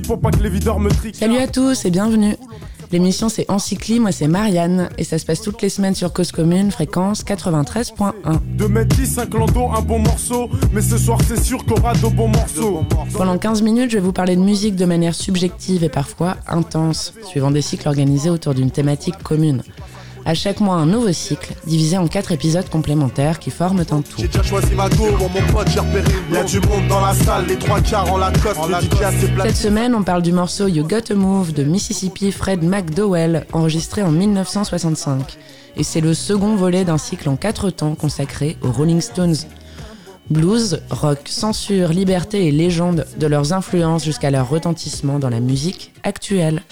pour pas que les videurs me triquent. Salut à tous et bienvenue. L'émission c'est Encycli, moi c'est Marianne et ça se passe toutes les semaines sur Cause Commune, fréquence 93.1. De mettre 10, un clando, un bon morceau, mais ce soir c'est sûr qu'on aura de bons morceaux. Pendant 15 minutes, je vais vous parler de musique de manière subjective et parfois intense, suivant des cycles organisés autour d'une thématique commune. À chaque mois, un nouveau cycle, divisé en quatre épisodes complémentaires qui forment un tout. J'ai déjà choisi ma go, mon pote, j'ai repéré. Il y a du monde dans la salle, les trois quarts en la cote, en la Cette semaine, on parle du morceau You Got to Move de Mississippi Fred McDowell, enregistré en 1965. Et c'est le second volet d'un cycle en quatre temps consacré aux Rolling Stones. Blues, rock, censure, liberté et légende, de leurs influences jusqu'à leur retentissement dans la musique actuelle.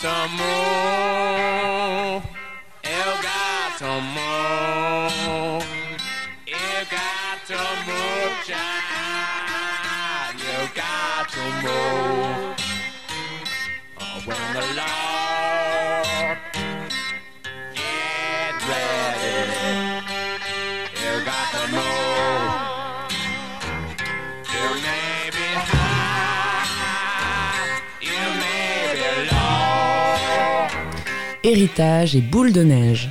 Gatomo, El Gatomo, El Gatomo, child, El Gatomo. Oh, when the light Héritage et Boule de neige.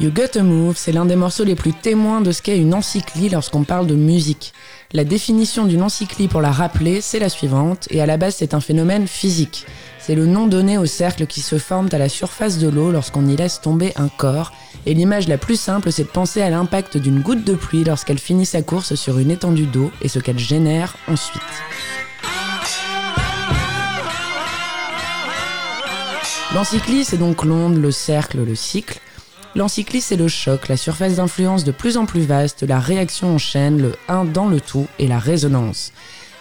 You Got a Move, c'est l'un des morceaux les plus témoins de ce qu'est une encyclie lorsqu'on parle de musique. La définition d'une encyclie pour la rappeler, c'est la suivante, et à la base c'est un phénomène physique. C'est le nom donné aux cercles qui se forment à la surface de l'eau lorsqu'on y laisse tomber un corps, et l'image la plus simple c'est de penser à l'impact d'une goutte de pluie lorsqu'elle finit sa course sur une étendue d'eau et ce qu'elle génère ensuite. L'encyclie, c'est donc l'onde, le cercle, le cycle. L'encyclie, c'est le choc, la surface d'influence de plus en plus vaste, la réaction en chaîne, le un dans le tout et la résonance.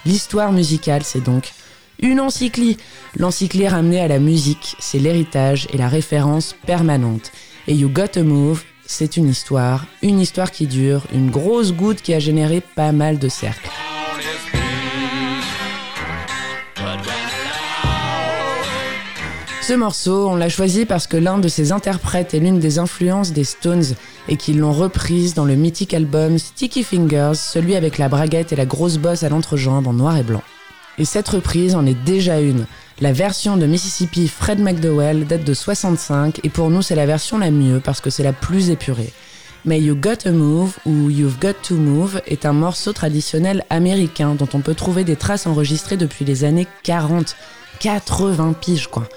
L'histoire musicale, c'est donc une encyclie. L'encyclie ramenée à la musique, c'est l'héritage et la référence permanente. Et You Got a Move, c'est une histoire, une histoire qui dure, une grosse goutte qui a généré pas mal de cercles. Ce morceau, on l'a choisi parce que l'un de ses interprètes est l'une des influences des Stones et qu'ils l'ont reprise dans le mythique album Sticky Fingers, celui avec la braguette et la grosse bosse à l'entrejambe en noir et blanc. Et cette reprise en est déjà une. La version de Mississippi Fred McDowell date de 65 et pour nous c'est la version la mieux parce que c'est la plus épurée. Mais You Got to Move ou You've Got to Move est un morceau traditionnel américain dont on peut trouver des traces enregistrées depuis les années 40. 80 piges quoi.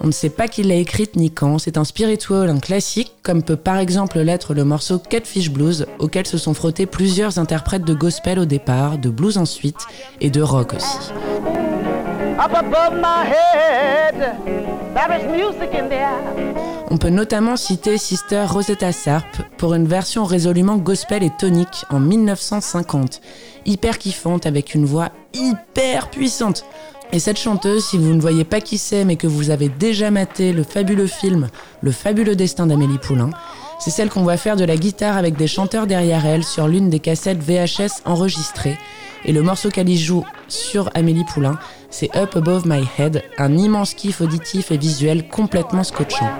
On ne sait pas qui l'a écrite ni quand, c'est un spiritual, un classique, comme peut par exemple l'être le morceau Catfish Blues, auquel se sont frottés plusieurs interprètes de gospel au départ, de blues ensuite, et de rock aussi. On peut notamment citer Sister Rosetta Sarp pour une version résolument gospel et tonique en 1950, hyper kiffante avec une voix hyper puissante. Et cette chanteuse, si vous ne voyez pas qui c'est, mais que vous avez déjà maté le fabuleux film Le fabuleux destin d'Amélie Poulain, c'est celle qu'on va faire de la guitare avec des chanteurs derrière elle sur l'une des cassettes VHS enregistrées. Et le morceau qu'elle y joue sur Amélie Poulain, c'est Up Above My Head, un immense kiff auditif et visuel complètement scotchant.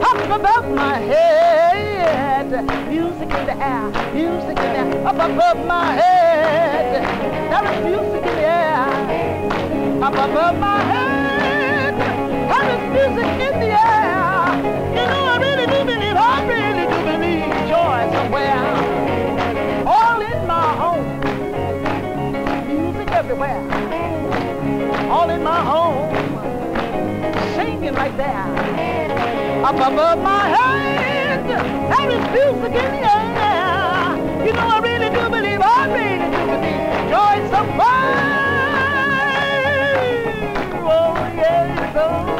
Up above my head, music in the air, music in the air, up above my head, there is music in the air. up above my head. And there's music in the air. You know, I really do believe, I really do believe joy somewhere. All in my home. Music everywhere. All in my home. Singing right there. Up above my head. There is music in the air. You know, I really do believe, I really do joins the fun. Oh, yeah, oh.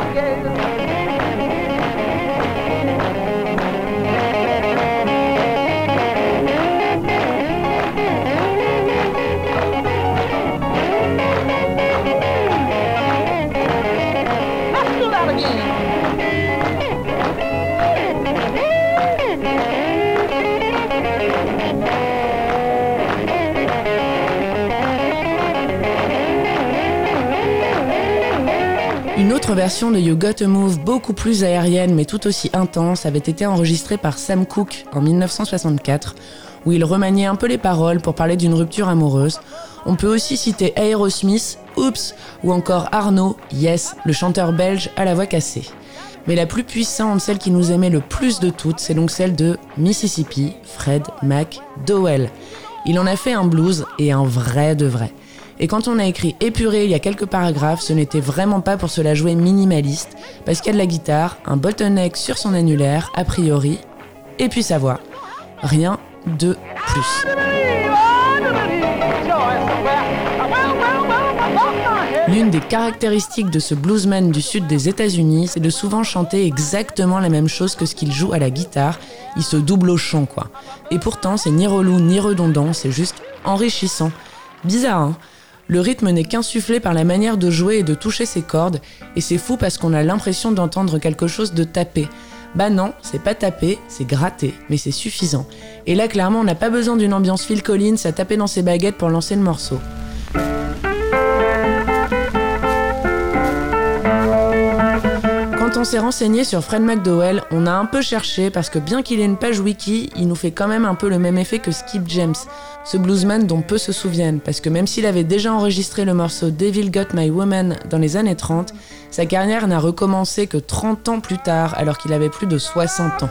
Version de You Got Move, beaucoup plus aérienne mais tout aussi intense, avait été enregistrée par Sam Cooke en 1964, où il remaniait un peu les paroles pour parler d'une rupture amoureuse. On peut aussi citer Aerosmith, Oops, ou encore Arnaud, Yes, le chanteur belge à la voix cassée. Mais la plus puissante, celle qui nous aimait le plus de toutes, c'est donc celle de Mississippi, Fred McDowell. Il en a fait un blues et un vrai de vrai. Et quand on a écrit épuré il y a quelques paragraphes, ce n'était vraiment pas pour se la jouer minimaliste, parce qu'il y a de la guitare, un bottleneck sur son annulaire, a priori, et puis sa voix. Rien de plus. L'une des caractéristiques de ce bluesman du sud des États-Unis, c'est de souvent chanter exactement la même chose que ce qu'il joue à la guitare. Il se double au chant, quoi. Et pourtant, c'est ni relou ni redondant, c'est juste enrichissant. Bizarre, hein? Le rythme n'est qu'insufflé par la manière de jouer et de toucher ses cordes, et c'est fou parce qu'on a l'impression d'entendre quelque chose de tapé. Bah non, c'est pas tapé, c'est gratté, mais c'est suffisant. Et là, clairement, on n'a pas besoin d'une ambiance Phil Collins à taper dans ses baguettes pour lancer le morceau. On s'est renseigné sur Fred McDowell, on a un peu cherché parce que bien qu'il ait une page wiki, il nous fait quand même un peu le même effet que Skip James, ce bluesman dont peu se souviennent, parce que même s'il avait déjà enregistré le morceau Devil Got My Woman dans les années 30, sa carrière n'a recommencé que 30 ans plus tard, alors qu'il avait plus de 60 ans.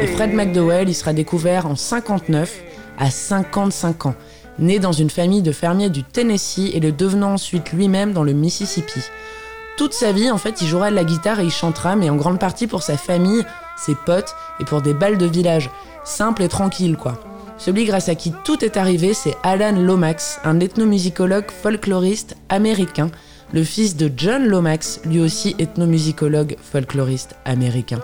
Et Fred McDowell, sera découvert en 59 à 55 ans, né dans une famille de fermiers du Tennessee et le devenant ensuite lui-même dans le Mississippi. Toute sa vie, en fait, il jouera de la guitare et il chantera, mais en grande partie pour sa famille, ses potes et pour des balles de village. Simple et tranquille, quoi. Celui grâce à qui tout est arrivé, c'est Alan Lomax, un ethnomusicologue folkloriste américain, le fils de John Lomax, lui aussi ethnomusicologue folkloriste américain.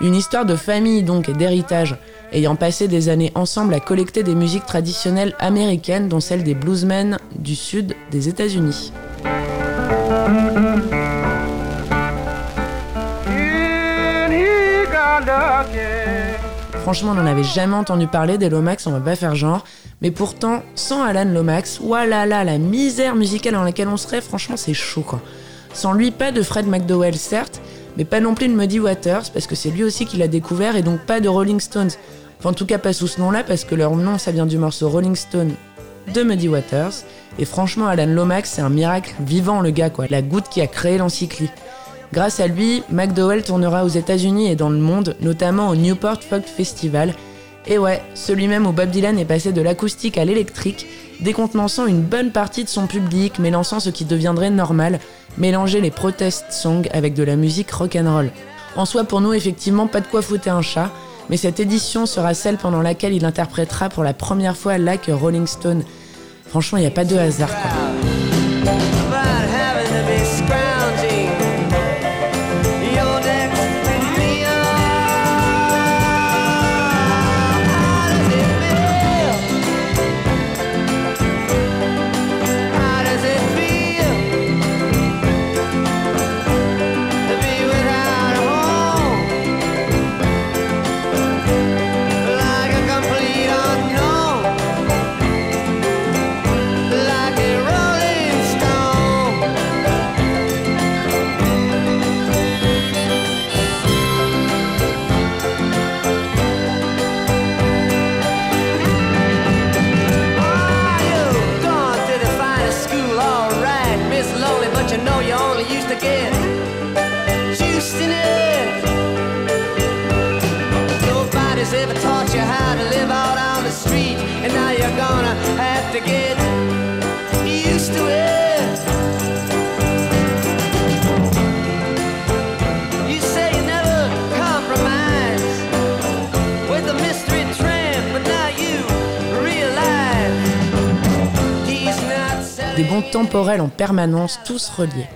Une histoire de famille donc et d'héritage, ayant passé des années ensemble à collecter des musiques traditionnelles américaines, dont celle des bluesmen du sud des États-Unis. Franchement, on n'en avait jamais entendu parler des Lomax, on va pas faire genre. Mais pourtant, sans Alan Lomax, voilà là, la misère musicale dans laquelle on serait, franchement, c'est chaud quoi. Sans lui, pas de Fred McDowell, certes, mais pas non plus de Muddy Waters, parce que c'est lui aussi qui l'a découvert, et donc pas de Rolling Stones. Enfin, en tout cas, pas sous ce nom-là, parce que leur nom, ça vient du morceau Rolling Stone de Muddy Waters. Et franchement, Alan Lomax, c'est un miracle vivant, le gars, quoi. La goutte qui a créé l'encyclie. Grâce à lui, McDowell tournera aux États-Unis et dans le monde, notamment au Newport Folk Festival. Et ouais, celui-même où Bob Dylan est passé de l'acoustique à l'électrique, décontenançant une bonne partie de son public, mélançant ce qui deviendrait normal, mélanger les protest songs avec de la musique rock'n'roll. En soi, pour nous, effectivement, pas de quoi foutre un chat, mais cette édition sera celle pendant laquelle il interprétera pour la première fois Like Rolling Stone. Franchement, il n'y a pas de hasard. Des bons temporels en permanence, tous reliés.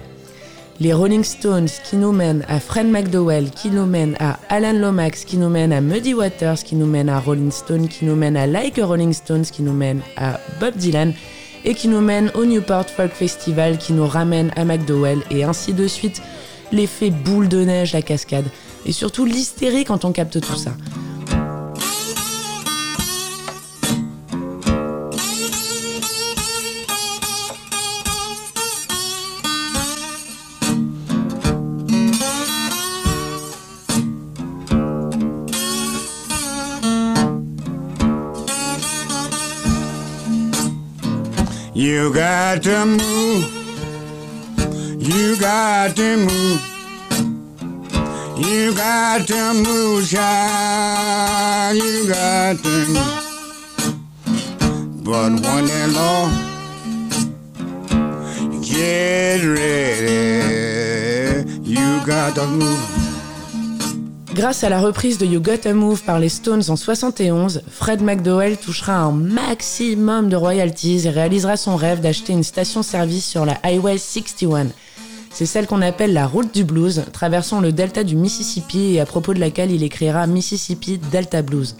Les Rolling Stones qui nous mènent à Fred McDowell, qui nous mènent à Alan Lomax, qui nous mènent à Muddy Waters, qui nous mènent à Rolling Stone, qui nous mènent à Like a Rolling Stones, qui nous mènent à Bob Dylan, et qui nous mènent au Newport Folk Festival, qui nous ramène à McDowell, et ainsi de suite. L'effet boule de neige, la cascade, et surtout l'hystérie quand on capte tout ça. You got to move. You got to move. You got to move, child. You got to move. But when the Lord get ready, you got to move. Grâce à la reprise de You Gotta Move par les Stones en 71, Fred McDowell touchera un maximum de royalties et réalisera son rêve d'acheter une station-service sur la Highway 61. C'est celle qu'on appelle la route du blues, traversant le delta du Mississippi et à propos de laquelle il écrira Mississippi Delta Blues.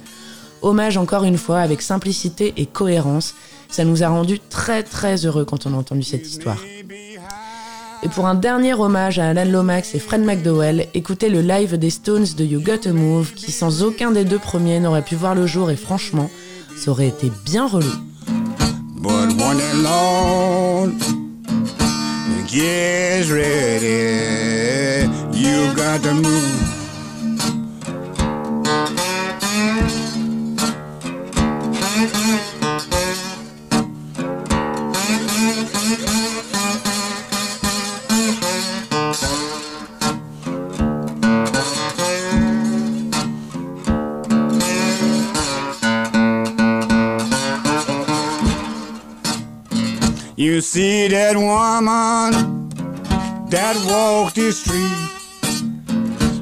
Hommage encore une fois avec simplicité et cohérence, ça nous a rendu très très heureux quand on a entendu cette histoire. Et pour un dernier hommage à Alan Lomax et Fred McDowell, écoutez le live des Stones de You Gotta Move, qui sans aucun des deux premiers n'aurait pu voir le jour et franchement, ça aurait été bien relou. Got. You see that woman that walked the street.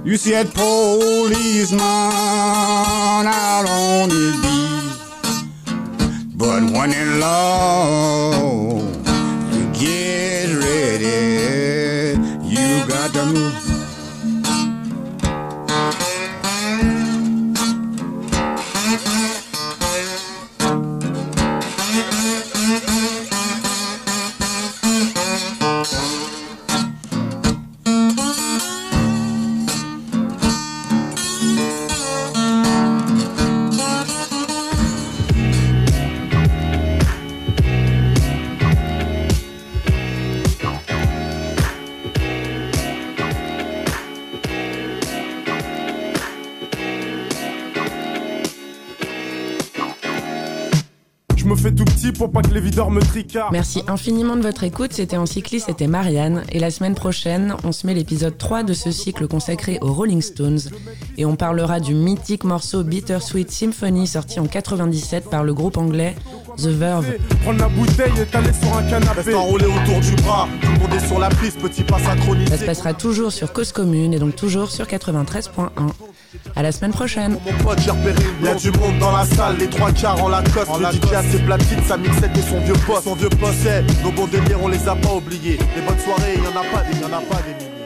You see that policeman out on his beat. But when in law pour pas que les videurs me tricardent. Merci infiniment de votre écoute, c'était en cycliste, c'était Marianne. Et la semaine prochaine, on se met l'épisode 3 de ce cycle consacré aux Rolling Stones. Et on parlera du mythique morceau Bittersweet Symphony sorti en 97 par le groupe anglais The Verve. Prendre la bouteille et t'aller sur un canapé. Reste enroulé autour du bras, tout le monde est sur la piste, petit pas synchronisé. Ça se passera toujours sur Cause Commune et donc toujours sur 93.1. À la semaine prochaine. Mon pote, j'ai repéré une Y'a du monde dans la salle, les trois quarts en Lacoste. Le DJ a ses platines, sa mixette et son vieux poste. Son vieux poste, c'est nos bons délires, on les a pas oubliés. Les bonnes soirées, y en a pas des, y en a pas des milliers.